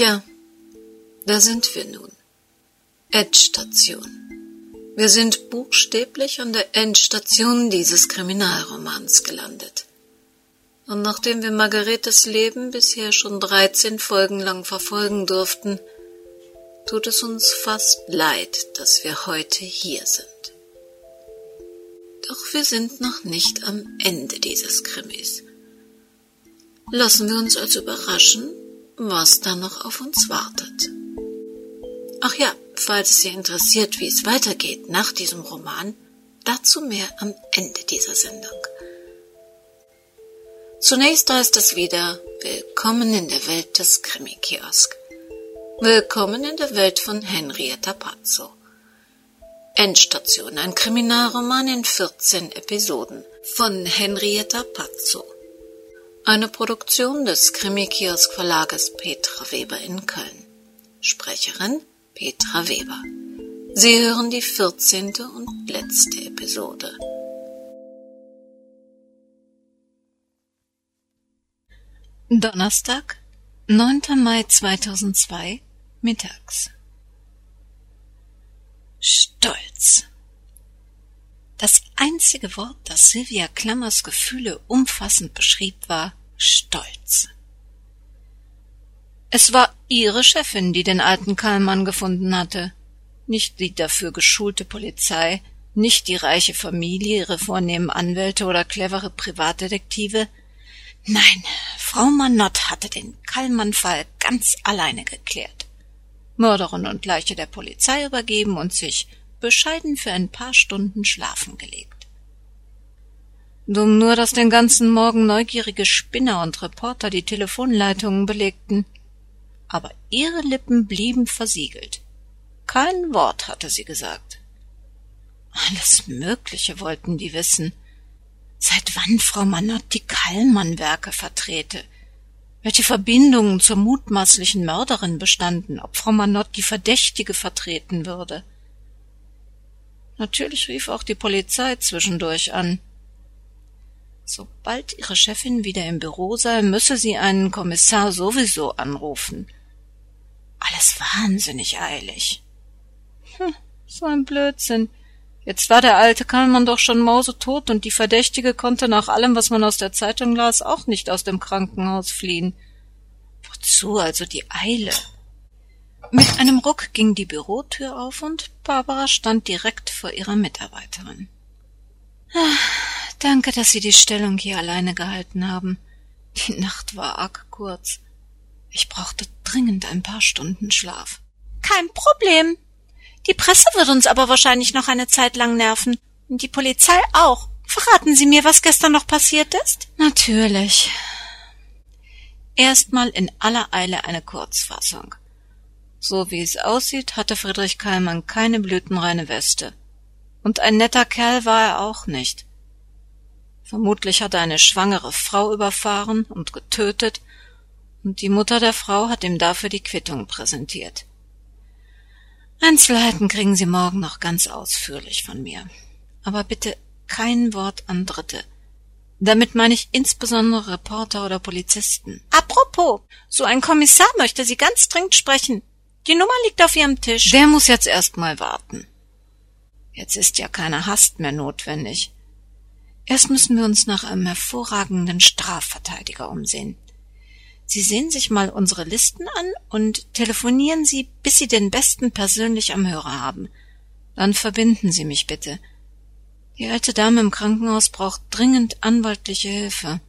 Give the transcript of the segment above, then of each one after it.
Tja, da sind wir nun. Endstation. Wir sind buchstäblich an der Endstation dieses Kriminalromans gelandet. Und nachdem wir Margaretes Leben bisher schon 13 Folgen lang verfolgen durften, tut es uns fast leid, dass wir heute hier sind. Doch wir sind noch nicht am Ende dieses Krimis. Lassen wir uns also überraschen, was da noch auf uns wartet. Ach ja, falls es Sie interessiert, wie es weitergeht nach diesem Roman, dazu mehr am Ende dieser Sendung. Zunächst heißt es wieder Willkommen in der Welt des Krimi-Kiosk. Willkommen in der Welt von Henrietta Pazzo. Endstation, ein Kriminalroman in 14 Episoden von Henrietta Pazzo. Eine Produktion des Krimi-Kiosk Verlages Petra Weber in Köln. Sprecherin Petra Weber. Sie hören die 14. und letzte Episode. Donnerstag, 9. Mai 2002, mittags. Stolz. Das einzige Wort, das Sylvia Klammers Gefühle umfassend beschrieb, war Stolz. Es war ihre Chefin, die den alten Kallmann gefunden hatte, nicht die dafür geschulte Polizei, nicht die reiche Familie, ihre vornehmen Anwälte oder clevere Privatdetektive. Nein, Frau Manott hatte den Kallmann-Fall ganz alleine geklärt. Mörderin und Leiche der Polizei übergeben und sich bescheiden für ein paar Stunden schlafen gelegt. Dumm nur, dass den ganzen Morgen neugierige Spinner und Reporter die Telefonleitungen belegten aber ihre Lippen blieben versiegelt. Kein Wort hatte sie gesagt. Alles Mögliche wollten die wissen. Seit wann Frau Manott die Kallmann-Werke vertrete, welche Verbindungen zur mutmaßlichen Mörderin bestanden, ob Frau Manott die Verdächtige vertreten würde. Natürlich rief auch die Polizei zwischendurch an. Sobald ihre Chefin wieder im Büro sei, müsse sie einen Kommissar sowieso anrufen – alles wahnsinnig eilig. Hm, so ein Blödsinn. Jetzt war der alte Kallmann doch schon mausetot und die Verdächtige konnte nach allem, was man aus der Zeitung las, auch nicht aus dem Krankenhaus fliehen. Wozu also die Eile? Mit einem Ruck ging die Bürotür auf und Barbara stand direkt vor ihrer Mitarbeiterin. Danke, dass Sie die Stellung hier alleine gehalten haben. Die Nacht war arg kurz. Ich brauchte dringend ein paar Stunden Schlaf. Kein Problem. Die Presse wird uns aber wahrscheinlich noch eine Zeit lang nerven. Und die Polizei auch. Verraten Sie mir, was gestern noch passiert ist? Natürlich. Erstmal in aller Eile eine Kurzfassung. So wie es aussieht, hatte Friedrich Kallmann keine blütenreine Weste. Und ein netter Kerl war er auch nicht. Vermutlich hat er eine schwangere Frau überfahren und getötet und die Mutter der Frau hat ihm dafür die Quittung präsentiert. Einzelheiten kriegen Sie morgen noch ganz ausführlich von mir. Aber bitte kein Wort an Dritte. Damit meine ich insbesondere Reporter oder Polizisten. Apropos, so ein Kommissar möchte Sie ganz dringend sprechen. Die Nummer liegt auf Ihrem Tisch. Der muss jetzt erst mal warten. Jetzt ist ja keine Hast mehr notwendig. Erst müssen wir uns nach einem hervorragenden Strafverteidiger umsehen. Sie sehen sich mal unsere Listen an und telefonieren Sie, bis Sie den Besten persönlich am Hörer haben. Dann verbinden Sie mich bitte. Die alte Dame im Krankenhaus braucht dringend anwaltliche Hilfe.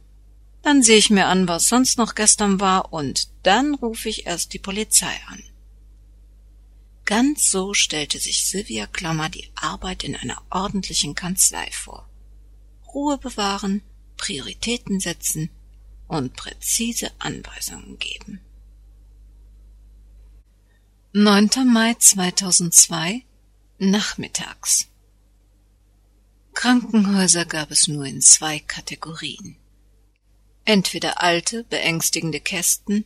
Dann sehe ich mir an, was sonst noch gestern war, und dann rufe ich erst die Polizei an. Ganz so stellte sich Sylvia Klammer die Arbeit in einer ordentlichen Kanzlei vor. Ruhe bewahren, Prioritäten setzen, und präzise Anweisungen geben. 9. Mai 2002 Nachmittags Krankenhäuser gab es nur in zwei Kategorien. Entweder alte, beängstigende Kästen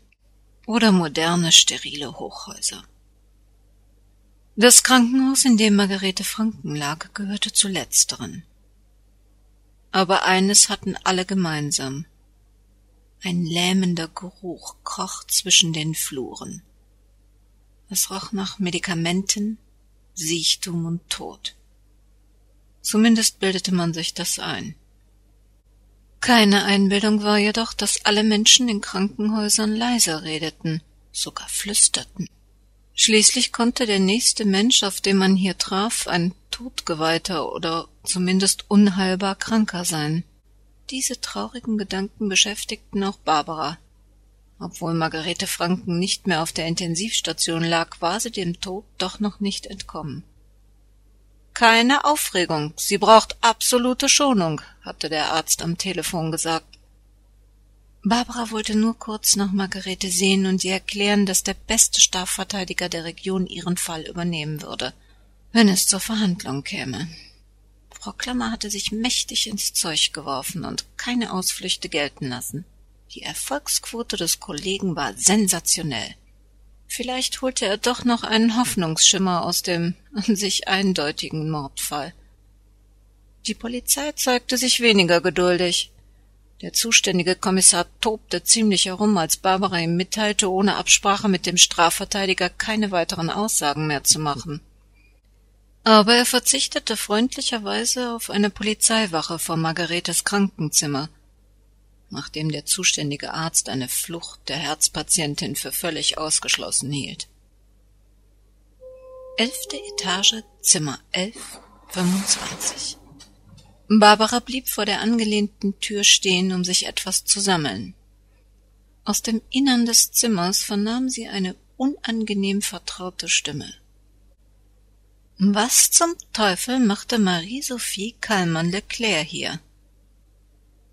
oder moderne, sterile Hochhäuser. Das Krankenhaus, in dem Margarete Franken lag, gehörte zu letzteren. Aber eines hatten alle gemeinsam. Ein lähmender Geruch kroch zwischen den Fluren. Es roch nach Medikamenten, Siechtum und Tod. Zumindest bildete man sich das ein. Keine Einbildung war jedoch, dass alle Menschen in Krankenhäusern leiser redeten, sogar flüsterten. Schließlich konnte der nächste Mensch, auf den man hier traf, ein Todgeweihter oder zumindest unheilbar Kranker sein. Diese traurigen Gedanken beschäftigten auch Barbara. Obwohl Margarete Franken nicht mehr auf der Intensivstation lag, war sie dem Tod doch noch nicht entkommen. Keine Aufregung, sie braucht absolute Schonung, hatte der Arzt am Telefon gesagt. Barbara wollte nur kurz nach Margarete sehen und ihr erklären, dass der beste Strafverteidiger der Region ihren Fall übernehmen würde, wenn es zur Verhandlung käme. Frau Klammer hatte sich mächtig ins Zeug geworfen und keine Ausflüchte gelten lassen. Die Erfolgsquote des Kollegen war sensationell. Vielleicht holte er doch noch einen Hoffnungsschimmer aus dem an sich eindeutigen Mordfall. Die Polizei zeigte sich weniger geduldig. Der zuständige Kommissar tobte ziemlich herum, als Barbara ihm mitteilte, ohne Absprache mit dem Strafverteidiger keine weiteren Aussagen mehr zu machen. Aber er verzichtete freundlicherweise auf eine Polizeiwache vor Margaretes Krankenzimmer nachdem der zuständige Arzt eine Flucht der Herzpatientin für völlig ausgeschlossen hielt. Elfte Etage, Zimmer 11, 25. Barbara blieb vor der angelehnten Tür stehen, um sich etwas zu sammeln. Aus dem Innern des Zimmers vernahm sie eine unangenehm vertraute Stimme. Was zum Teufel machte Marie-Sophie Kallmann-Leclerc hier?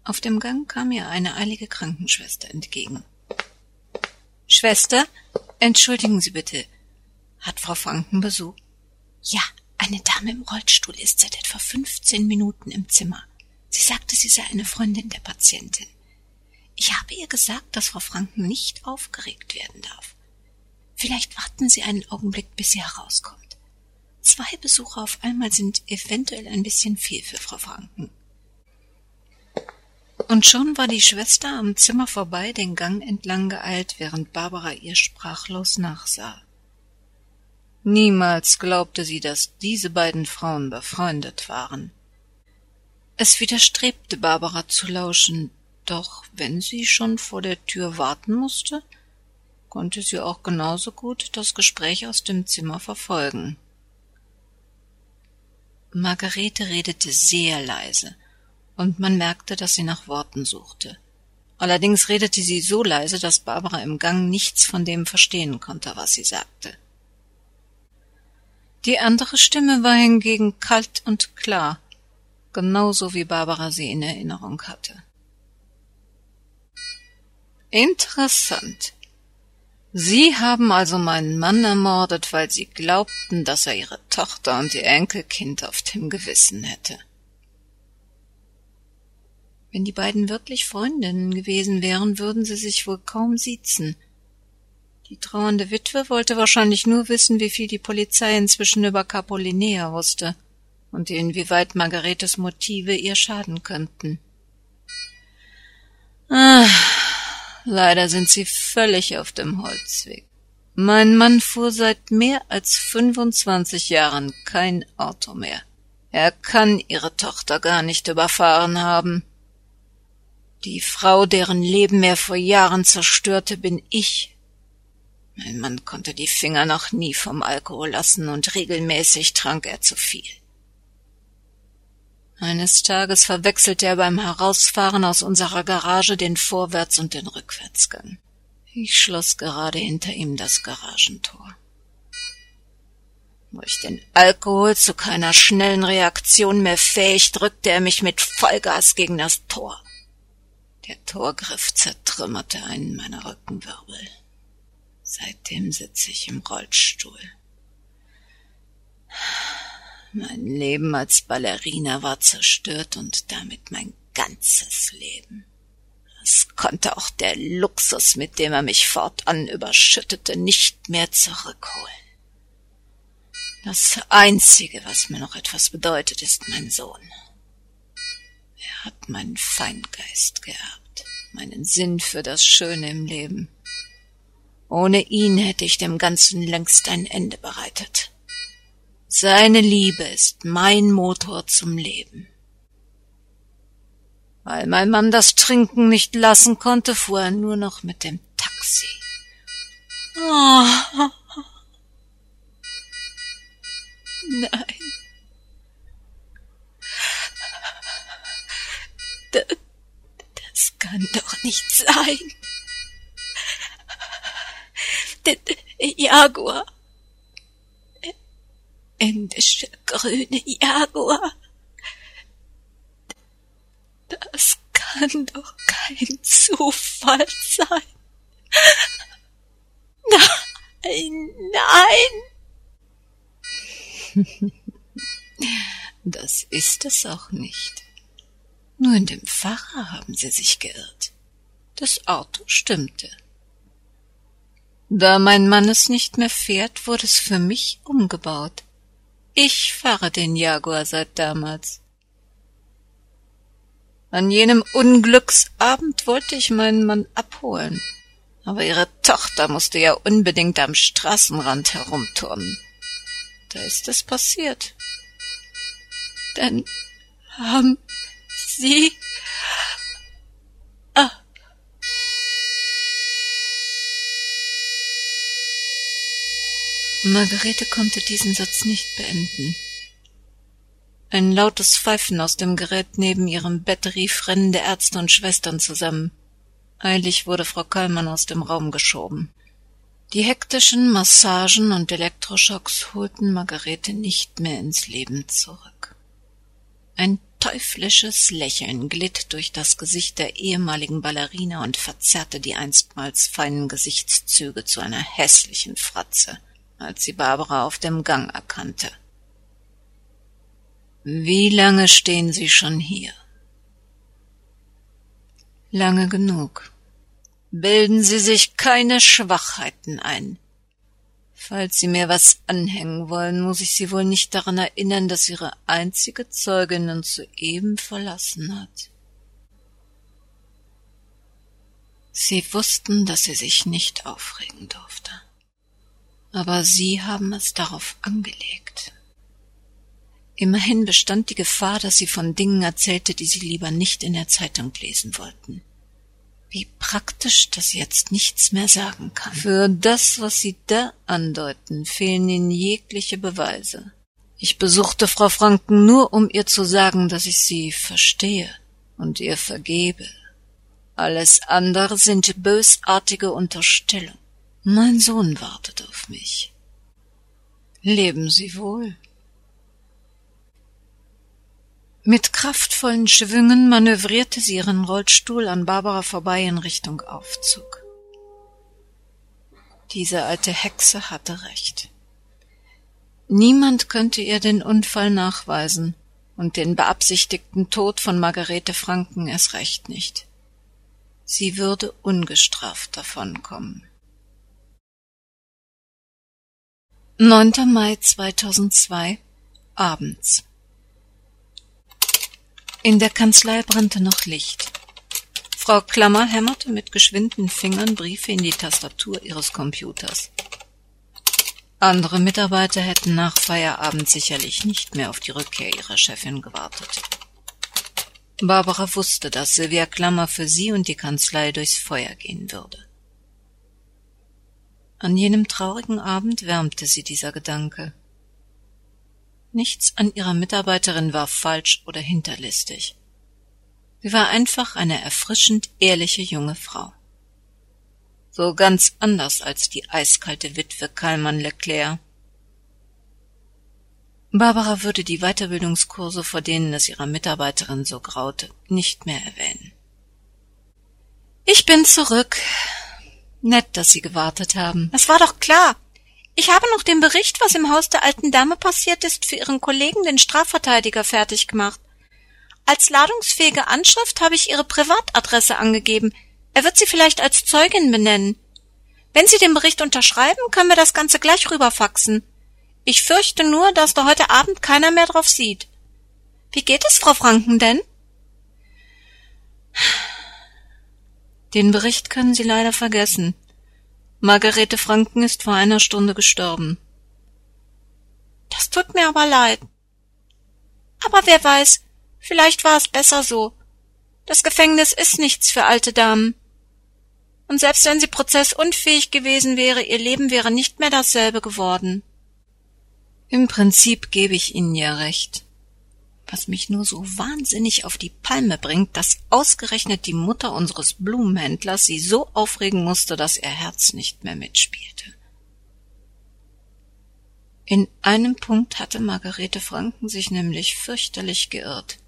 Auf dem Gang kam ihr eine eilige Krankenschwester entgegen. Schwester, entschuldigen Sie bitte. Hat Frau Franken Besuch? Ja, eine Dame im Rollstuhl ist seit etwa fünfzehn Minuten im Zimmer. Sie sagte, sie sei eine Freundin der Patientin. Ich habe ihr gesagt, dass Frau Franken nicht aufgeregt werden darf. Vielleicht warten Sie einen Augenblick, bis sie herauskommt. Zwei Besucher auf einmal sind eventuell ein bisschen viel für Frau Franken. Und schon war die Schwester am Zimmer vorbei den Gang entlang geeilt, während Barbara ihr sprachlos nachsah. Niemals glaubte sie, dass diese beiden Frauen befreundet waren. Es widerstrebte Barbara zu lauschen, doch wenn sie schon vor der Tür warten musste, konnte sie auch genauso gut das Gespräch aus dem Zimmer verfolgen. Margarete redete sehr leise, und man merkte, dass sie nach Worten suchte. Allerdings redete sie so leise, dass Barbara im Gang nichts von dem verstehen konnte, was sie sagte. Die andere Stimme war hingegen kalt und klar, genauso wie Barbara sie in Erinnerung hatte. Interessant. Sie haben also meinen Mann ermordet, weil Sie glaubten, dass er Ihre Tochter und Ihr Enkelkind auf dem Gewissen hätte. Wenn die beiden wirklich Freundinnen gewesen wären, würden sie sich wohl kaum siezen. Die trauernde Witwe wollte wahrscheinlich nur wissen, wie viel die Polizei inzwischen über Capolinea wusste und inwieweit Margaretes Motive ihr schaden könnten. Ah, leider sind sie völlig auf dem Holzweg. Mein Mann fuhr seit mehr als fünfundzwanzig Jahren kein Auto mehr. Er kann ihre Tochter gar nicht überfahren haben. Die Frau, deren Leben er vor Jahren zerstörte, bin ich. Mein Mann konnte die Finger noch nie vom Alkohol lassen und regelmäßig trank er zu viel. Eines Tages verwechselte er beim Herausfahren aus unserer Garage den Vorwärts- und den Rückwärtsgang. Ich schloss gerade hinter ihm das Garagentor. Durch den Alkohol zu keiner schnellen Reaktion mehr fähig, drückte er mich mit Vollgas gegen das Tor. Der Torgriff zertrümmerte einen meiner Rückenwirbel. Seitdem sitze ich im Rollstuhl. Mein Leben als Ballerina war zerstört und damit mein ganzes Leben. Es konnte auch der Luxus, mit dem er mich fortan überschüttete, nicht mehr zurückholen. Das Einzige, was mir noch etwas bedeutet, ist mein Sohn. Er hat meinen Feingeist geerbt, meinen Sinn für das Schöne im Leben. Ohne ihn hätte ich dem Ganzen längst ein Ende bereitet. Seine Liebe ist mein Motor zum Leben. Weil mein Mann das Trinken nicht lassen konnte, fuhr er nur noch mit dem Taxi. Oh. Nein. Das kann doch nicht sein. Der Jaguar. Indische grüne Jaguar. Das kann doch kein Zufall sein. Nein, nein. Das ist es auch nicht. Nur in dem Pfarrer haben sie sich geirrt. Das Auto stimmte. Da mein Mann es nicht mehr fährt, wurde es für mich umgebaut. Ich fahre den Jaguar seit damals. An jenem Unglücksabend wollte ich meinen Mann abholen, aber ihre Tochter musste ja unbedingt am Straßenrand herumturnen. Da ist es passiert. Denn haben Sie Margarete konnte diesen Satz nicht beenden. Ein lautes Pfeifen aus dem Gerät neben ihrem Bett rief rennende Ärzte und Schwestern zusammen. Eilig wurde Frau Kallmann aus dem Raum geschoben. Die hektischen Massagen und Elektroschocks holten Margarete nicht mehr ins Leben zurück. Ein teuflisches Lächeln glitt durch das Gesicht der ehemaligen Ballerina und verzerrte die einstmals feinen Gesichtszüge zu einer hässlichen Fratze, als sie Barbara auf dem Gang erkannte. Wie lange stehen Sie schon hier? Lange genug. Bilden Sie sich keine Schwachheiten ein. Falls Sie mir was anhängen wollen, muss ich Sie wohl nicht daran erinnern, dass Ihre einzige Zeugin uns soeben verlassen hat. Sie wussten, dass sie sich nicht aufregen durfte. Aber Sie haben es darauf angelegt. Immerhin bestand die Gefahr, dass sie von Dingen erzählte, die sie lieber nicht in der Zeitung lesen wollten. Wie praktisch, dass sie jetzt nichts mehr sagen kann. Für das, was Sie da andeuten, fehlen Ihnen jegliche Beweise. Ich besuchte Frau Franken nur, um ihr zu sagen, dass ich sie verstehe und ihr vergebe. Alles andere sind bösartige Unterstellungen. Mein Sohn wartet auf mich. Leben Sie wohl. Mit kraftvollen Schwüngen manövrierte sie ihren Rollstuhl an Barbara vorbei in Richtung Aufzug. Diese alte Hexe hatte recht. Niemand könnte ihr den Unfall nachweisen und den beabsichtigten Tod von Margarete Franken erst recht nicht. Sie würde ungestraft davonkommen. 9. Mai 2002 abends in der Kanzlei brannte noch Licht. Frau Klammer hämmerte mit geschwinden Fingern Briefe in die Tastatur ihres Computers. Andere Mitarbeiter hätten nach Feierabend sicherlich nicht mehr auf die Rückkehr ihrer Chefin gewartet. Barbara wusste, dass Sylvia Klammer für sie und die Kanzlei durchs Feuer gehen würde. An jenem traurigen Abend wärmte sie dieser Gedanke. Nichts an ihrer Mitarbeiterin war falsch oder hinterlistig. Sie war einfach eine erfrischend ehrliche junge Frau. So ganz anders als die eiskalte Witwe Kallmann Leclerc. Barbara würde die Weiterbildungskurse, vor denen es ihrer Mitarbeiterin so graute, nicht mehr erwähnen. Ich bin zurück. Nett, dass Sie gewartet haben. Es war doch klar. Ich habe noch den Bericht, was im Haus der alten Dame passiert ist, für Ihren Kollegen, den Strafverteidiger, fertig gemacht. Als ladungsfähige Anschrift habe ich Ihre Privatadresse angegeben. Er wird Sie vielleicht als Zeugin benennen. Wenn Sie den Bericht unterschreiben, können wir das Ganze gleich rüberfaxen. Ich fürchte nur, dass da heute Abend keiner mehr drauf sieht. Wie geht es, Frau Franken denn? Den Bericht können Sie leider vergessen. Margarete Franken ist vor einer Stunde gestorben. Das tut mir aber leid. Aber wer weiß, vielleicht war es besser so. Das Gefängnis ist nichts für alte Damen. Und selbst wenn sie prozessunfähig gewesen wäre, ihr Leben wäre nicht mehr dasselbe geworden. Im Prinzip gebe ich Ihnen ja recht. Was mich nur so wahnsinnig auf die Palme bringt, dass ausgerechnet die Mutter unseres Blumenhändlers sie so aufregen musste, dass ihr Herz nicht mehr mitspielte. In einem Punkt hatte Margarete Franken sich nämlich fürchterlich geirrt.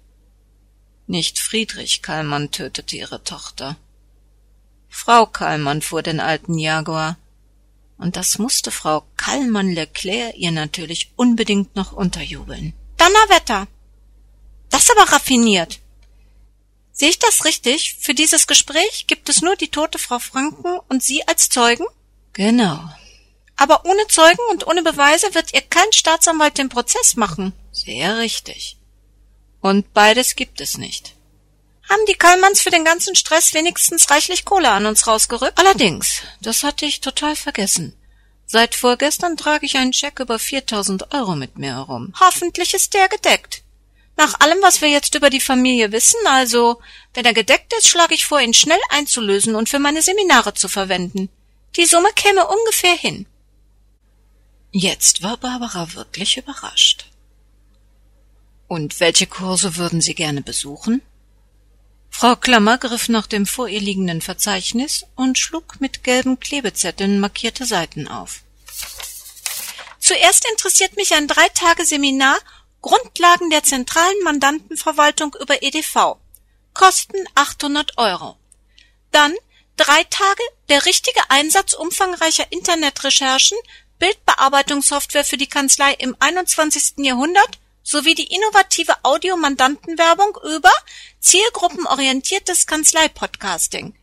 Nicht Friedrich Kallmann tötete ihre Tochter. Frau Kallmann fuhr den alten Jaguar, und das musste Frau Kallmann Leclerc ihr natürlich unbedingt noch unterjubeln. Donnerwetter! Das ist aber raffiniert. Sehe ich das richtig? Für dieses Gespräch gibt es nur die tote Frau Franken und Sie als Zeugen? Genau. Aber ohne Zeugen und ohne Beweise wird ihr kein Staatsanwalt den Prozess machen. Sehr richtig. Und beides gibt es nicht. Haben die Kallmanns für den ganzen Stress wenigstens reichlich Kohle an uns rausgerückt? Allerdings, das hatte ich total vergessen. Seit vorgestern trage ich einen Scheck über 4000 Euro mit mir herum. Hoffentlich ist der gedeckt. Nach allem, was wir jetzt über die Familie wissen, also, wenn er gedeckt ist, schlage ich vor, ihn schnell einzulösen und für meine Seminare zu verwenden. Die Summe käme ungefähr hin. Jetzt war Barbara wirklich überrascht. Und welche Kurse würden Sie gerne besuchen? Frau Klammer griff nach dem vor ihr liegenden Verzeichnis und schlug mit gelben Klebezetteln markierte Seiten auf. Zuerst interessiert mich ein drei Tage Seminar Grundlagen der zentralen Mandantenverwaltung über EDV. Kosten 800 Euro. Dann drei Tage der richtige Einsatz umfangreicher Internetrecherchen, Bildbearbeitungssoftware für die Kanzlei im 21. Jahrhundert sowie die innovative Audiomandantenwerbung über zielgruppenorientiertes Kanzleipodcasting.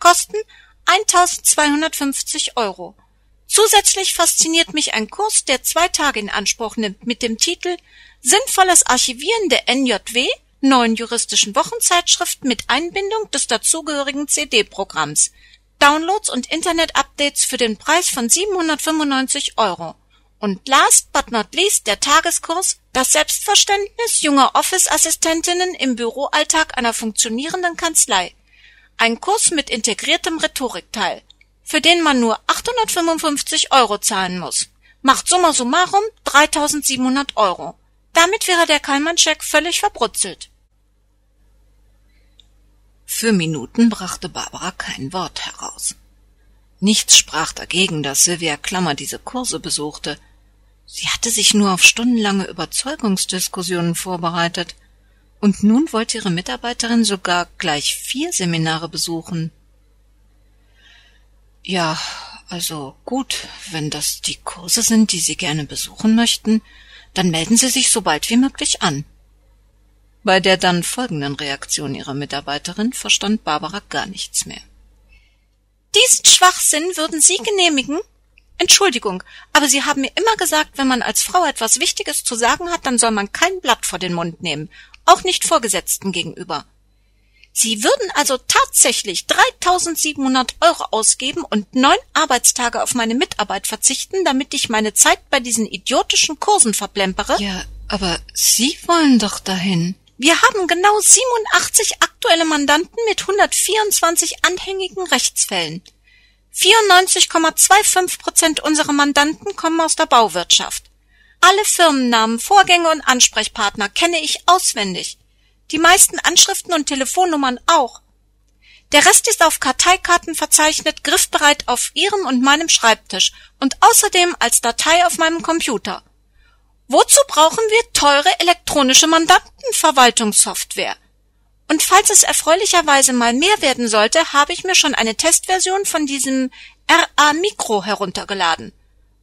Kosten 1250 Euro. Zusätzlich fasziniert mich ein Kurs, der zwei Tage in Anspruch nimmt, mit dem Titel Sinnvolles Archivieren der NJW, neuen juristischen Wochenzeitschrift mit Einbindung des dazugehörigen CD-Programms. Downloads und Internet-Updates für den Preis von 795 Euro. Und last but not least der Tageskurs Das Selbstverständnis junger Office-Assistentinnen im Büroalltag einer funktionierenden Kanzlei. Ein Kurs mit integriertem Rhetorikteil, für den man nur 855 Euro zahlen muss. Macht summa summarum 3700 Euro. Damit wäre der Kallmann-Scheck völlig verbrutzelt. Für Minuten brachte Barbara kein Wort heraus. Nichts sprach dagegen, dass Sylvia Klammer diese Kurse besuchte, Sie hatte sich nur auf stundenlange Überzeugungsdiskussionen vorbereitet, und nun wollte ihre Mitarbeiterin sogar gleich vier Seminare besuchen. Ja, also gut, wenn das die Kurse sind, die Sie gerne besuchen möchten, dann melden Sie sich so bald wie möglich an. Bei der dann folgenden Reaktion ihrer Mitarbeiterin verstand Barbara gar nichts mehr. Diesen Schwachsinn würden Sie genehmigen? Entschuldigung, aber Sie haben mir immer gesagt, wenn man als Frau etwas Wichtiges zu sagen hat, dann soll man kein Blatt vor den Mund nehmen, auch nicht Vorgesetzten gegenüber. Sie würden also tatsächlich 3700 Euro ausgeben und neun Arbeitstage auf meine Mitarbeit verzichten, damit ich meine Zeit bei diesen idiotischen Kursen verplempere? Ja, aber Sie wollen doch dahin. Wir haben genau 87 aktuelle Mandanten mit 124 anhängigen Rechtsfällen. 94,25 Prozent unserer Mandanten kommen aus der Bauwirtschaft. Alle Firmennamen, Vorgänge und Ansprechpartner kenne ich auswendig. Die meisten Anschriften und Telefonnummern auch. Der Rest ist auf Karteikarten verzeichnet, griffbereit auf Ihrem und meinem Schreibtisch und außerdem als Datei auf meinem Computer. Wozu brauchen wir teure elektronische Mandantenverwaltungssoftware? Und falls es erfreulicherweise mal mehr werden sollte, habe ich mir schon eine Testversion von diesem RA Micro heruntergeladen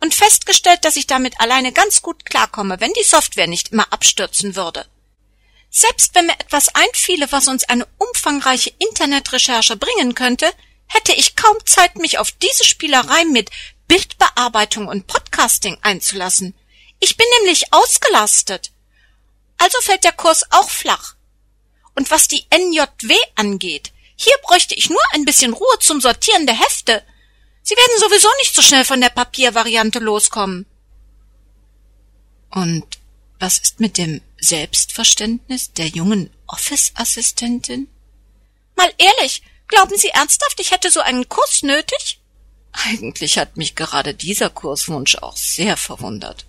und festgestellt, dass ich damit alleine ganz gut klarkomme, wenn die Software nicht immer abstürzen würde. Selbst wenn mir etwas einfiele, was uns eine umfangreiche Internetrecherche bringen könnte, hätte ich kaum Zeit, mich auf diese Spielerei mit Bildbearbeitung und Podcasting einzulassen. Ich bin nämlich ausgelastet. Also fällt der Kurs auch flach. Und was die NJW angeht, hier bräuchte ich nur ein bisschen Ruhe zum Sortieren der Hefte. Sie werden sowieso nicht so schnell von der Papiervariante loskommen. Und was ist mit dem Selbstverständnis der jungen Office-Assistentin? Mal ehrlich, glauben Sie ernsthaft, ich hätte so einen Kurs nötig? Eigentlich hat mich gerade dieser Kurswunsch auch sehr verwundert.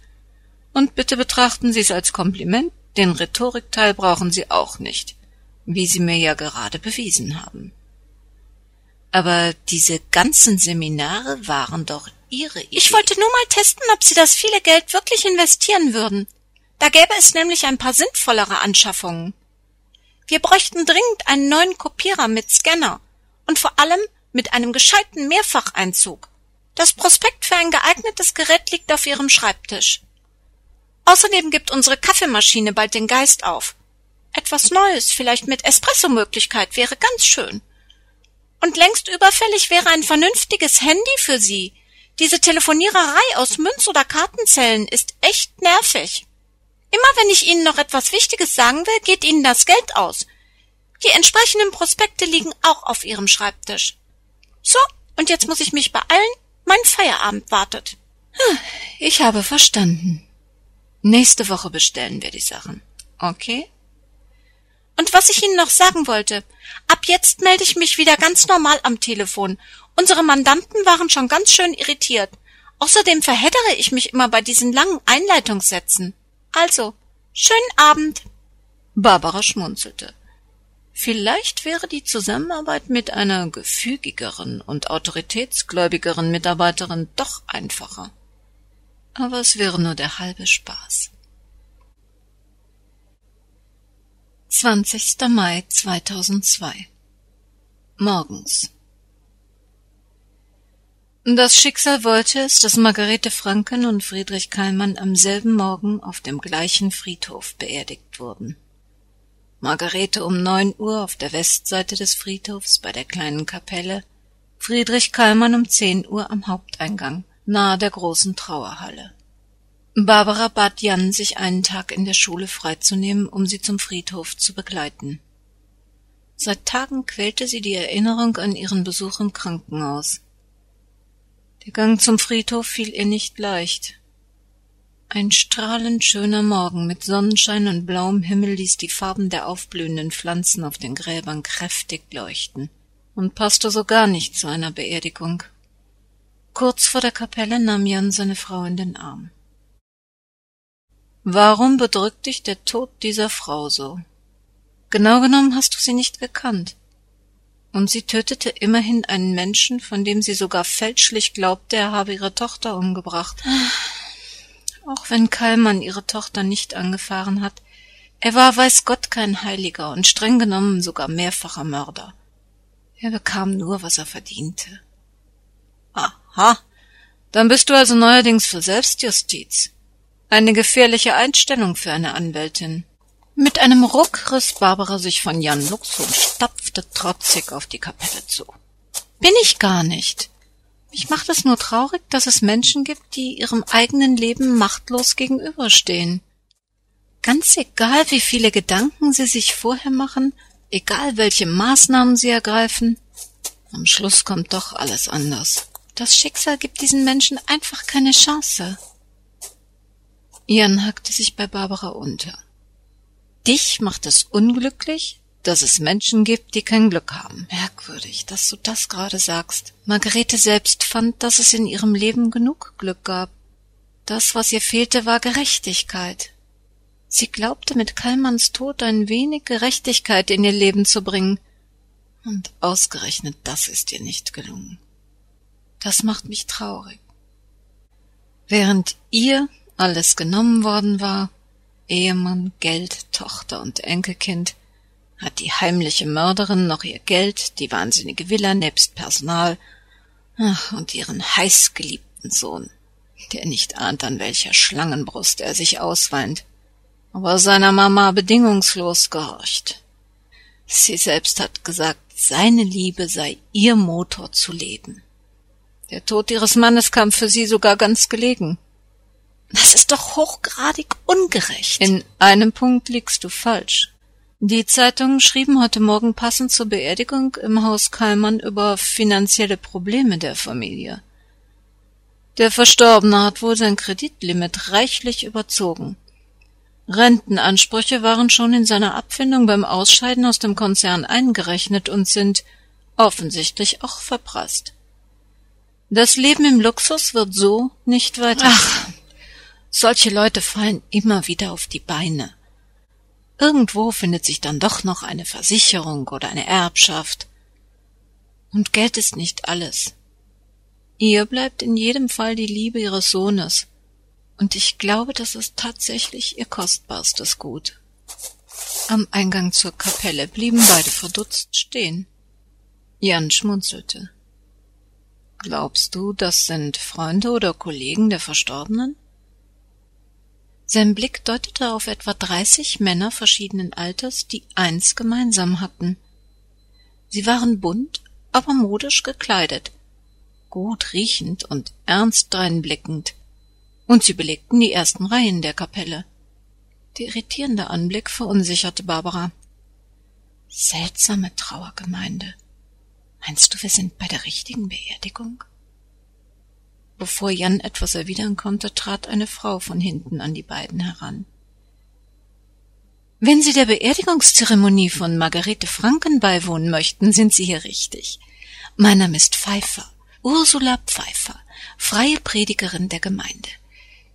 Und bitte betrachten Sie es als Kompliment, den Rhetorikteil brauchen Sie auch nicht, wie Sie mir ja gerade bewiesen haben. Aber diese ganzen Seminare waren doch Ihre Idee. Ich wollte nur mal testen, ob Sie das viele Geld wirklich investieren würden. Da gäbe es nämlich ein paar sinnvollere Anschaffungen. Wir bräuchten dringend einen neuen Kopierer mit Scanner und vor allem mit einem gescheiten Mehrfacheinzug. Das Prospekt für ein geeignetes Gerät liegt auf Ihrem Schreibtisch. Außerdem gibt unsere Kaffeemaschine bald den Geist auf. Etwas Neues, vielleicht mit Espresso-Möglichkeit, wäre ganz schön. Und längst überfällig wäre ein vernünftiges Handy für Sie. Diese Telefoniererei aus Münz- oder Kartenzellen ist echt nervig. Immer wenn ich Ihnen noch etwas Wichtiges sagen will, geht Ihnen das Geld aus. Die entsprechenden Prospekte liegen auch auf Ihrem Schreibtisch. So, und jetzt muss ich mich beeilen. Mein Feierabend wartet. Hm, ich habe verstanden. Nächste Woche bestellen wir die Sachen. Okay? Und was ich Ihnen noch sagen wollte, ab jetzt melde ich mich wieder ganz normal am Telefon. Unsere Mandanten waren schon ganz schön irritiert. Außerdem verheddere ich mich immer bei diesen langen Einleitungssätzen. Also, schönen Abend. Barbara schmunzelte. Vielleicht wäre die Zusammenarbeit mit einer gefügigeren und autoritätsgläubigeren Mitarbeiterin doch einfacher. Aber es wäre nur der halbe Spaß. 20. Mai 2002 Morgens Das Schicksal wollte es, dass Margarete Franken und Friedrich Kallmann am selben Morgen auf dem gleichen Friedhof beerdigt wurden. Margarete um neun Uhr auf der Westseite des Friedhofs bei der kleinen Kapelle, Friedrich Kallmann um zehn Uhr am Haupteingang, nahe der großen Trauerhalle. Barbara bat Jan, sich einen Tag in der Schule freizunehmen, um sie zum Friedhof zu begleiten. Seit Tagen quälte sie die Erinnerung an ihren Besuch im Krankenhaus. Der Gang zum Friedhof fiel ihr nicht leicht. Ein strahlend schöner Morgen mit Sonnenschein und blauem Himmel ließ die Farben der aufblühenden Pflanzen auf den Gräbern kräftig leuchten und passte so gar nicht zu einer Beerdigung. Kurz vor der Kapelle nahm Jan seine Frau in den Arm. Warum bedrückt dich der Tod dieser Frau so? Genau genommen hast du sie nicht gekannt. Und sie tötete immerhin einen Menschen, von dem sie sogar fälschlich glaubte, er habe ihre Tochter umgebracht. Auch wenn Kallmann ihre Tochter nicht angefahren hat, er war weiß Gott kein Heiliger und streng genommen sogar mehrfacher Mörder. Er bekam nur, was er verdiente. Aha, dann bist du also neuerdings für Selbstjustiz. Eine gefährliche Einstellung für eine Anwältin. Mit einem Ruck riss Barbara sich von Jan Lux und stapfte trotzig auf die Kapelle zu. Bin ich gar nicht. Mich macht es nur traurig, dass es Menschen gibt, die ihrem eigenen Leben machtlos gegenüberstehen. Ganz egal, wie viele Gedanken sie sich vorher machen, egal welche Maßnahmen sie ergreifen, am Schluss kommt doch alles anders. Das Schicksal gibt diesen Menschen einfach keine Chance. Jan hackte sich bei Barbara unter. Dich macht es unglücklich, dass es Menschen gibt, die kein Glück haben. Merkwürdig, dass du das gerade sagst. Margarete selbst fand, dass es in ihrem Leben genug Glück gab. Das, was ihr fehlte, war Gerechtigkeit. Sie glaubte, mit Kallmanns Tod ein wenig Gerechtigkeit in ihr Leben zu bringen. Und ausgerechnet das ist ihr nicht gelungen. Das macht mich traurig. Während ihr alles genommen worden war, Ehemann, Geld, Tochter und Enkelkind, hat die heimliche Mörderin noch ihr Geld, die wahnsinnige Villa nebst Personal ach, und ihren heißgeliebten Sohn, der nicht ahnt, an welcher Schlangenbrust er sich ausweint, aber seiner Mama bedingungslos gehorcht. Sie selbst hat gesagt, seine Liebe sei ihr Motor zu leben. Der Tod ihres Mannes kam für sie sogar ganz gelegen. Das ist doch hochgradig ungerecht. In einem Punkt liegst du falsch. Die Zeitungen schrieben heute Morgen passend zur Beerdigung im Haus Kallmann über finanzielle Probleme der Familie. Der Verstorbene hat wohl sein Kreditlimit reichlich überzogen. Rentenansprüche waren schon in seiner Abfindung beim Ausscheiden aus dem Konzern eingerechnet und sind offensichtlich auch verprasst. Das Leben im Luxus wird so nicht weiter. Ach, solche Leute fallen immer wieder auf die Beine. Irgendwo findet sich dann doch noch eine Versicherung oder eine Erbschaft. Und Geld ist nicht alles. Ihr bleibt in jedem Fall die Liebe ihres Sohnes. Und ich glaube, das ist tatsächlich ihr kostbarstes Gut. Am Eingang zur Kapelle blieben beide verdutzt stehen. Jan schmunzelte. Glaubst du, das sind Freunde oder Kollegen der Verstorbenen? Sein Blick deutete auf etwa dreißig Männer verschiedenen Alters, die eins gemeinsam hatten. Sie waren bunt, aber modisch gekleidet, gut riechend und ernst dreinblickend, und sie belegten die ersten Reihen der Kapelle. Der irritierende Anblick verunsicherte Barbara. Seltsame Trauergemeinde. Meinst du, wir sind bei der richtigen Beerdigung? Bevor Jan etwas erwidern konnte, trat eine Frau von hinten an die beiden heran. Wenn Sie der Beerdigungszeremonie von Margarete Franken beiwohnen möchten, sind Sie hier richtig. Mein Name ist Pfeiffer, Ursula Pfeiffer, freie Predigerin der Gemeinde.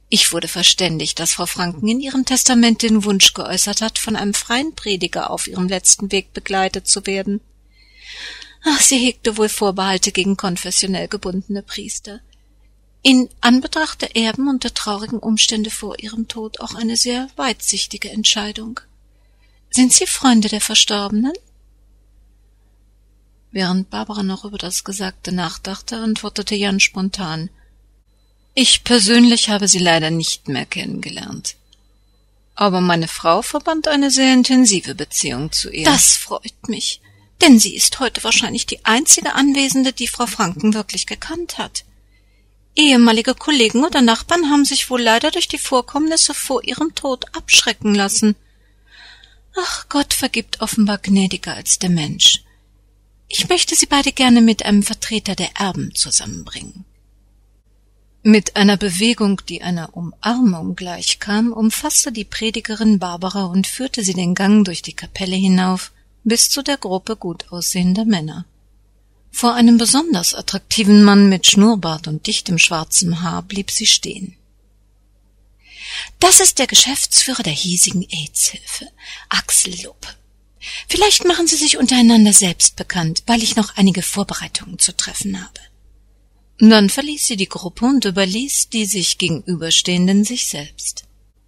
Ich wurde verständigt, dass Frau Franken in ihrem Testament den Wunsch geäußert hat, von einem freien Prediger auf ihrem letzten Weg begleitet zu werden. Ach, sie hegte wohl Vorbehalte gegen konfessionell gebundene Priester in Anbetracht der Erben und der traurigen Umstände vor ihrem Tod auch eine sehr weitsichtige Entscheidung. Sind Sie Freunde der Verstorbenen? Während Barbara noch über das Gesagte nachdachte, antwortete Jan spontan Ich persönlich habe sie leider nicht mehr kennengelernt. Aber meine Frau verband eine sehr intensive Beziehung zu ihr. Das freut mich, denn sie ist heute wahrscheinlich die einzige Anwesende, die Frau Franken wirklich gekannt hat. Ehemalige Kollegen oder Nachbarn haben sich wohl leider durch die Vorkommnisse vor ihrem Tod abschrecken lassen. Ach, Gott vergibt offenbar gnädiger als der Mensch. Ich möchte Sie beide gerne mit einem Vertreter der Erben zusammenbringen. Mit einer Bewegung, die einer Umarmung gleichkam, umfasste die Predigerin Barbara und führte sie den Gang durch die Kapelle hinauf bis zu der Gruppe gut aussehender Männer. Vor einem besonders attraktiven Mann mit Schnurrbart und dichtem schwarzem Haar blieb sie stehen. Das ist der Geschäftsführer der hiesigen AIDS-Hilfe, Axel Lupp. Vielleicht machen Sie sich untereinander selbst bekannt, weil ich noch einige Vorbereitungen zu treffen habe. Dann verließ sie die Gruppe und überließ die sich gegenüberstehenden sich selbst.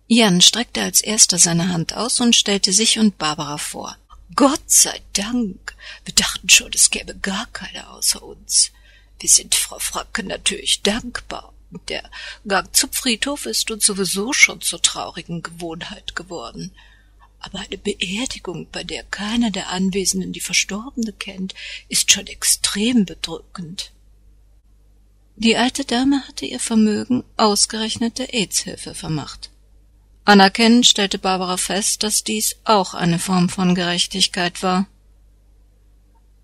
Jan streckte als erster seine Hand aus und stellte sich und Barbara vor. Gott sei Dank. Wir dachten schon, es gäbe gar keine außer uns. Wir sind Frau Franke natürlich dankbar. Der Gang zum Friedhof ist uns sowieso schon zur traurigen Gewohnheit geworden. Aber eine Beerdigung, bei der keiner der Anwesenden die Verstorbene kennt, ist schon extrem bedrückend. Die alte Dame hatte ihr Vermögen ausgerechnet der AIDS-Hilfe vermacht. Anerkennend stellte Barbara fest, dass dies auch eine Form von Gerechtigkeit war.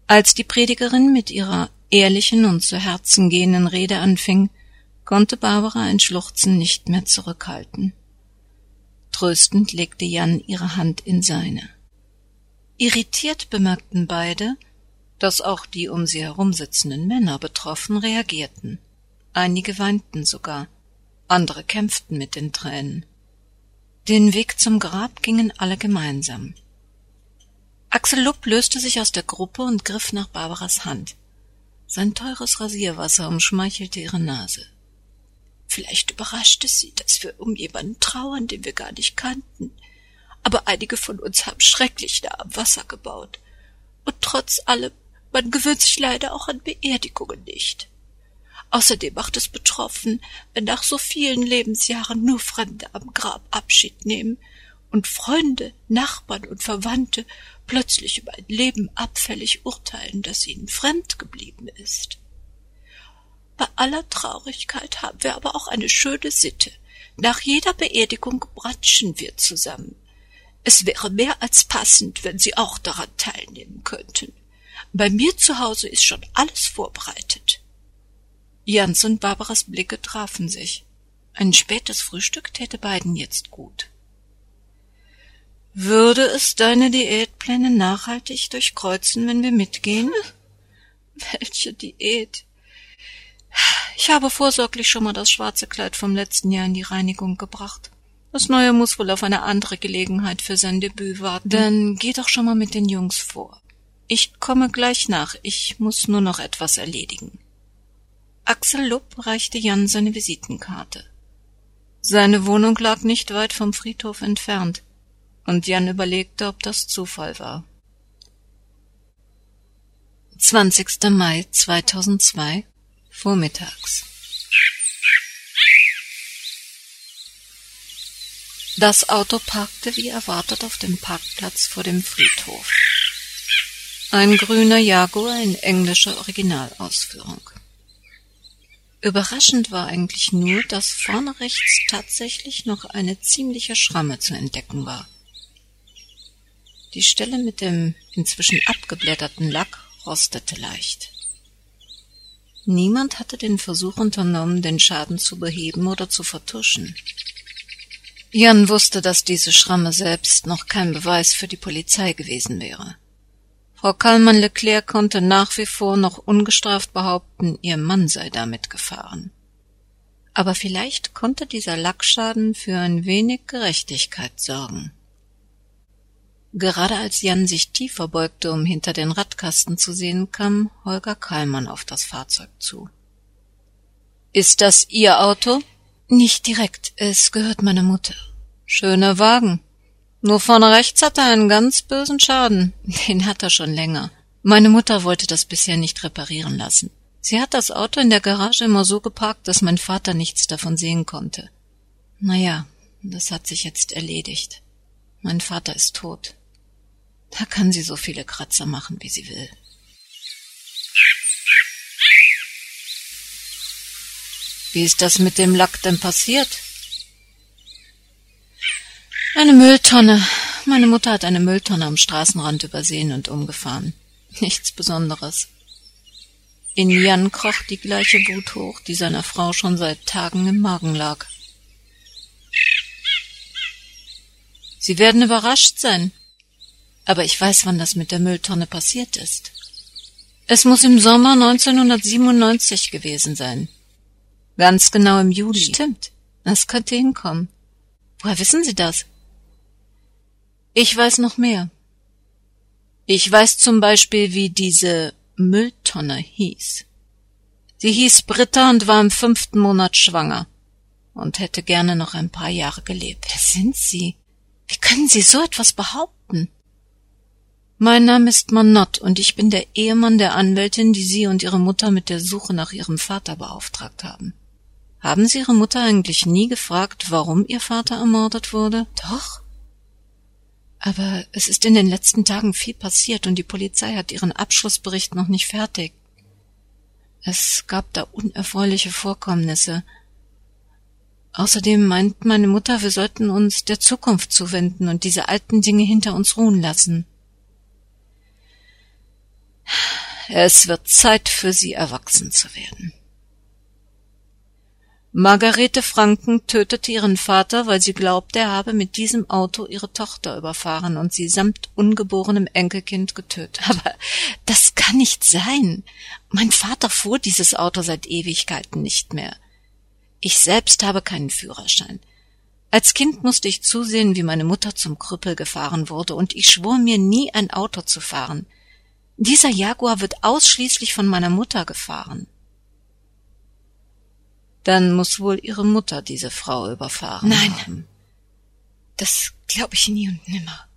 Als die Predigerin mit ihrer ehrlichen und zu Herzen gehenden Rede anfing, konnte Barbara ein Schluchzen nicht mehr zurückhalten. Tröstend legte Jan ihre Hand in seine. Irritiert bemerkten beide, dass auch die um sie herumsitzenden Männer betroffen reagierten. Einige weinten sogar, andere kämpften mit den Tränen. Den Weg zum Grab gingen alle gemeinsam. Axel Lupp löste sich aus der Gruppe und griff nach Barbaras Hand. Sein teures Rasierwasser umschmeichelte ihre Nase. Vielleicht überraschte sie, dass wir um jemanden trauern, den wir gar nicht kannten. Aber einige von uns haben schrecklich nah am Wasser gebaut. Und trotz allem, man gewöhnt sich leider auch an Beerdigungen nicht. Außerdem macht es betroffen, wenn nach so vielen Lebensjahren nur Fremde am Grab Abschied nehmen und Freunde, Nachbarn und Verwandte plötzlich über ein Leben abfällig urteilen, das ihnen fremd geblieben ist. Bei aller Traurigkeit haben wir aber auch eine schöne Sitte. Nach jeder Beerdigung bratschen wir zusammen. Es wäre mehr als passend, wenn Sie auch daran teilnehmen könnten. Bei mir zu Hause ist schon alles vorbereitet. Jans und Barbaras Blicke trafen sich. Ein spätes Frühstück täte beiden jetzt gut. Würde es deine Diätpläne nachhaltig durchkreuzen, wenn wir mitgehen? Welche Diät? Ich habe vorsorglich schon mal das schwarze Kleid vom letzten Jahr in die Reinigung gebracht. Das neue muss wohl auf eine andere Gelegenheit für sein Debüt warten. Dann geh doch schon mal mit den Jungs vor. Ich komme gleich nach. Ich muss nur noch etwas erledigen. Axel Lupp reichte Jan seine Visitenkarte. Seine Wohnung lag nicht weit vom Friedhof entfernt, und Jan überlegte, ob das Zufall war. 20. Mai 2002 Vormittags Das Auto parkte wie erwartet auf dem Parkplatz vor dem Friedhof. Ein grüner Jaguar in englischer Originalausführung. Überraschend war eigentlich nur, dass vorne rechts tatsächlich noch eine ziemliche Schramme zu entdecken war. Die Stelle mit dem inzwischen abgeblätterten Lack rostete leicht. Niemand hatte den Versuch unternommen, den Schaden zu beheben oder zu vertuschen. Jan wusste, dass diese Schramme selbst noch kein Beweis für die Polizei gewesen wäre. Frau Kallmann Leclerc konnte nach wie vor noch ungestraft behaupten, ihr Mann sei damit gefahren. Aber vielleicht konnte dieser Lackschaden für ein wenig Gerechtigkeit sorgen. Gerade als Jan sich tiefer beugte, um hinter den Radkasten zu sehen, kam Holger Kallmann auf das Fahrzeug zu. Ist das Ihr Auto? Nicht direkt, es gehört meiner Mutter. Schöner Wagen. Nur vorne rechts hat er einen ganz bösen Schaden. Den hat er schon länger. Meine Mutter wollte das bisher nicht reparieren lassen. Sie hat das Auto in der Garage immer so geparkt, dass mein Vater nichts davon sehen konnte. Naja, das hat sich jetzt erledigt. Mein Vater ist tot. Da kann sie so viele Kratzer machen, wie sie will. Wie ist das mit dem Lack denn passiert? Eine Mülltonne. Meine Mutter hat eine Mülltonne am Straßenrand übersehen und umgefahren. Nichts Besonderes. In Jan kroch die gleiche Wut hoch, die seiner Frau schon seit Tagen im Magen lag. Sie werden überrascht sein. Aber ich weiß, wann das mit der Mülltonne passiert ist. Es muss im Sommer 1997 gewesen sein. Ganz genau im Juli. Stimmt. Das könnte hinkommen. Woher wissen Sie das? Ich weiß noch mehr. Ich weiß zum Beispiel, wie diese Mülltonne hieß. Sie hieß Britta und war im fünften Monat schwanger und hätte gerne noch ein paar Jahre gelebt. Wer sind Sie? Wie können Sie so etwas behaupten? Mein Name ist Manott und ich bin der Ehemann der Anwältin, die Sie und Ihre Mutter mit der Suche nach Ihrem Vater beauftragt haben. Haben Sie Ihre Mutter eigentlich nie gefragt, warum Ihr Vater ermordet wurde? Doch. Aber es ist in den letzten Tagen viel passiert und die Polizei hat ihren Abschlussbericht noch nicht fertig. Es gab da unerfreuliche Vorkommnisse. Außerdem meint meine Mutter, wir sollten uns der Zukunft zuwenden und diese alten Dinge hinter uns ruhen lassen. Es wird Zeit für sie erwachsen zu werden. Margarete Franken tötete ihren Vater, weil sie glaubte, er habe mit diesem Auto ihre Tochter überfahren und sie samt ungeborenem Enkelkind getötet. Aber das kann nicht sein. Mein Vater fuhr dieses Auto seit Ewigkeiten nicht mehr. Ich selbst habe keinen Führerschein. Als Kind musste ich zusehen, wie meine Mutter zum Krüppel gefahren wurde, und ich schwor mir nie ein Auto zu fahren. Dieser Jaguar wird ausschließlich von meiner Mutter gefahren. Dann muss wohl Ihre Mutter diese Frau überfahren Nein, haben. Das glaube ich nie und nimmer.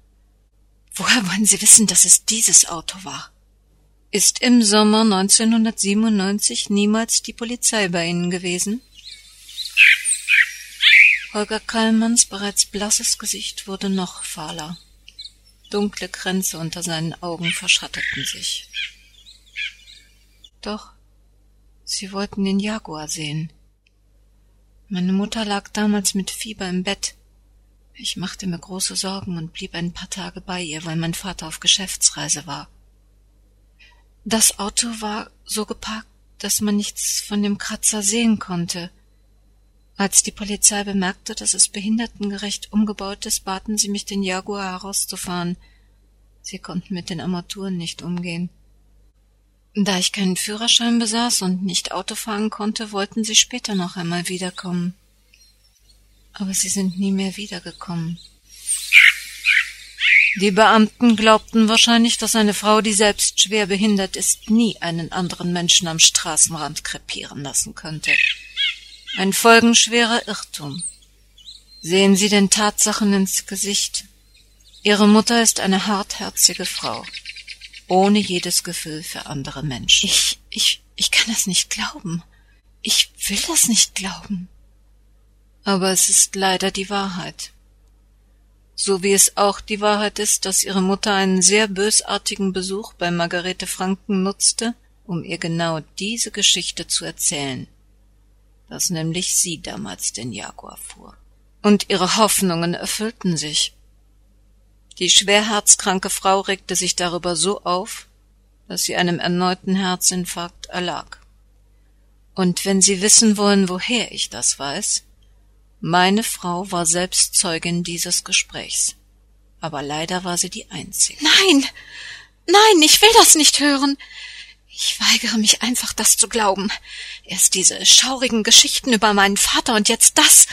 Woher wollen Sie wissen, dass es dieses Auto war? Ist im Sommer 1997 niemals die Polizei bei Ihnen gewesen? Holger Kallmanns bereits blasses Gesicht wurde noch fahler. Dunkle Kränze unter seinen Augen verschatteten sich. Doch, Sie wollten den Jaguar sehen. Meine Mutter lag damals mit Fieber im Bett. Ich machte mir große Sorgen und blieb ein paar Tage bei ihr, weil mein Vater auf Geschäftsreise war. Das Auto war so geparkt, dass man nichts von dem Kratzer sehen konnte. Als die Polizei bemerkte, dass es behindertengerecht umgebaut ist, baten sie mich, den Jaguar herauszufahren. Sie konnten mit den Armaturen nicht umgehen. Da ich keinen Führerschein besaß und nicht Auto fahren konnte, wollten sie später noch einmal wiederkommen. Aber sie sind nie mehr wiedergekommen. Die Beamten glaubten wahrscheinlich, dass eine Frau, die selbst schwer behindert ist, nie einen anderen Menschen am Straßenrand krepieren lassen könnte. Ein folgenschwerer Irrtum. Sehen Sie den Tatsachen ins Gesicht. Ihre Mutter ist eine hartherzige Frau, ohne jedes Gefühl für andere Menschen. Ich, ich, ich kann das nicht glauben. Ich will das nicht glauben. Aber es ist leider die Wahrheit. So wie es auch die Wahrheit ist, dass ihre Mutter einen sehr bösartigen Besuch bei Margarete Franken nutzte, um ihr genau diese Geschichte zu erzählen dass nämlich sie damals den Jaguar fuhr. Und ihre Hoffnungen erfüllten sich. Die schwerherzkranke Frau regte sich darüber so auf, dass sie einem erneuten Herzinfarkt erlag. Und wenn Sie wissen wollen, woher ich das weiß, meine Frau war selbst Zeugin dieses Gesprächs. Aber leider war sie die einzige. Nein. Nein, ich will das nicht hören. Ich weigere mich einfach, das zu glauben. Erst diese schaurigen Geschichten über meinen Vater und jetzt das.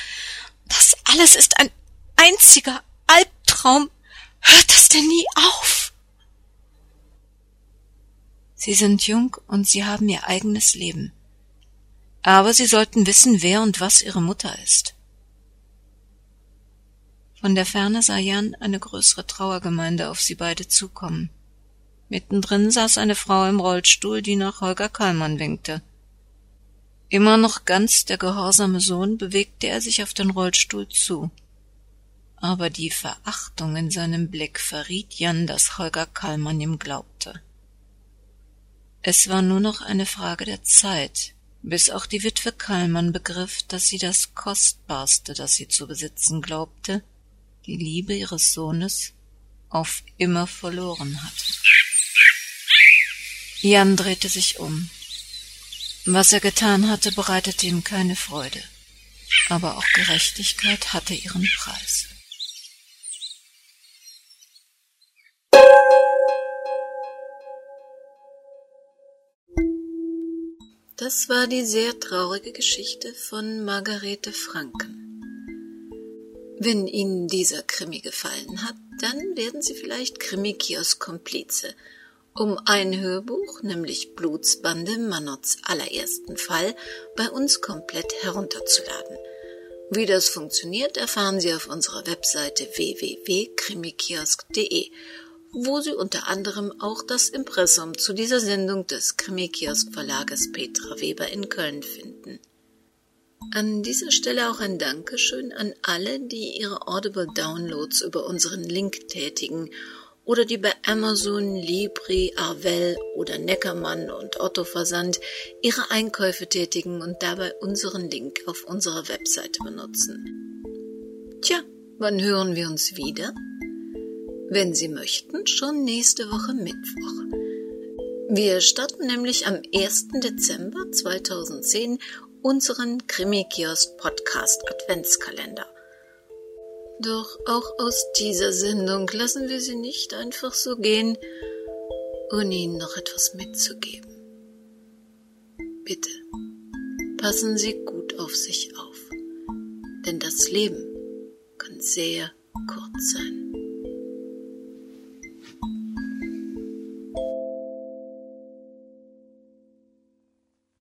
Das alles ist ein einziger Albtraum. Hört das denn nie auf? Sie sind jung und Sie haben Ihr eigenes Leben. Aber Sie sollten wissen, wer und was Ihre Mutter ist. Von der Ferne sah Jan eine größere Trauergemeinde auf sie beide zukommen. Mittendrin saß eine Frau im Rollstuhl, die nach Holger Kallmann winkte. Immer noch ganz der gehorsame Sohn bewegte er sich auf den Rollstuhl zu. Aber die Verachtung in seinem Blick verriet Jan, dass Holger Kallmann ihm glaubte. Es war nur noch eine Frage der Zeit, bis auch die Witwe Kallmann begriff, dass sie das Kostbarste, das sie zu besitzen glaubte, die Liebe ihres Sohnes, auf immer verloren hatte. Jan drehte sich um. Was er getan hatte, bereitete ihm keine Freude. Aber auch Gerechtigkeit hatte ihren Preis. Das war die sehr traurige Geschichte von Margarete Franken. Wenn Ihnen dieser Krimi gefallen hat, dann werden Sie vielleicht Krimi-Kiosk-Komplize um ein Hörbuch, nämlich Blutsbande Manots allerersten Fall, bei uns komplett herunterzuladen. Wie das funktioniert, erfahren Sie auf unserer Webseite www.krimikiosk.de, wo Sie unter anderem auch das Impressum zu dieser Sendung des Krimikiosk Verlages Petra Weber in Köln finden. An dieser Stelle auch ein Dankeschön an alle, die ihre Audible Downloads über unseren Link tätigen oder die bei Amazon, Libri, Arvel oder Neckermann und Otto Versand ihre Einkäufe tätigen und dabei unseren Link auf unserer Webseite benutzen. Tja, wann hören wir uns wieder? Wenn Sie möchten, schon nächste Woche Mittwoch. Wir starten nämlich am 1. Dezember 2010 unseren Krimi-Kiosk Podcast Adventskalender. Doch auch aus dieser Sendung lassen wir Sie nicht einfach so gehen, ohne Ihnen noch etwas mitzugeben. Bitte, passen Sie gut auf sich auf, denn das Leben kann sehr kurz sein.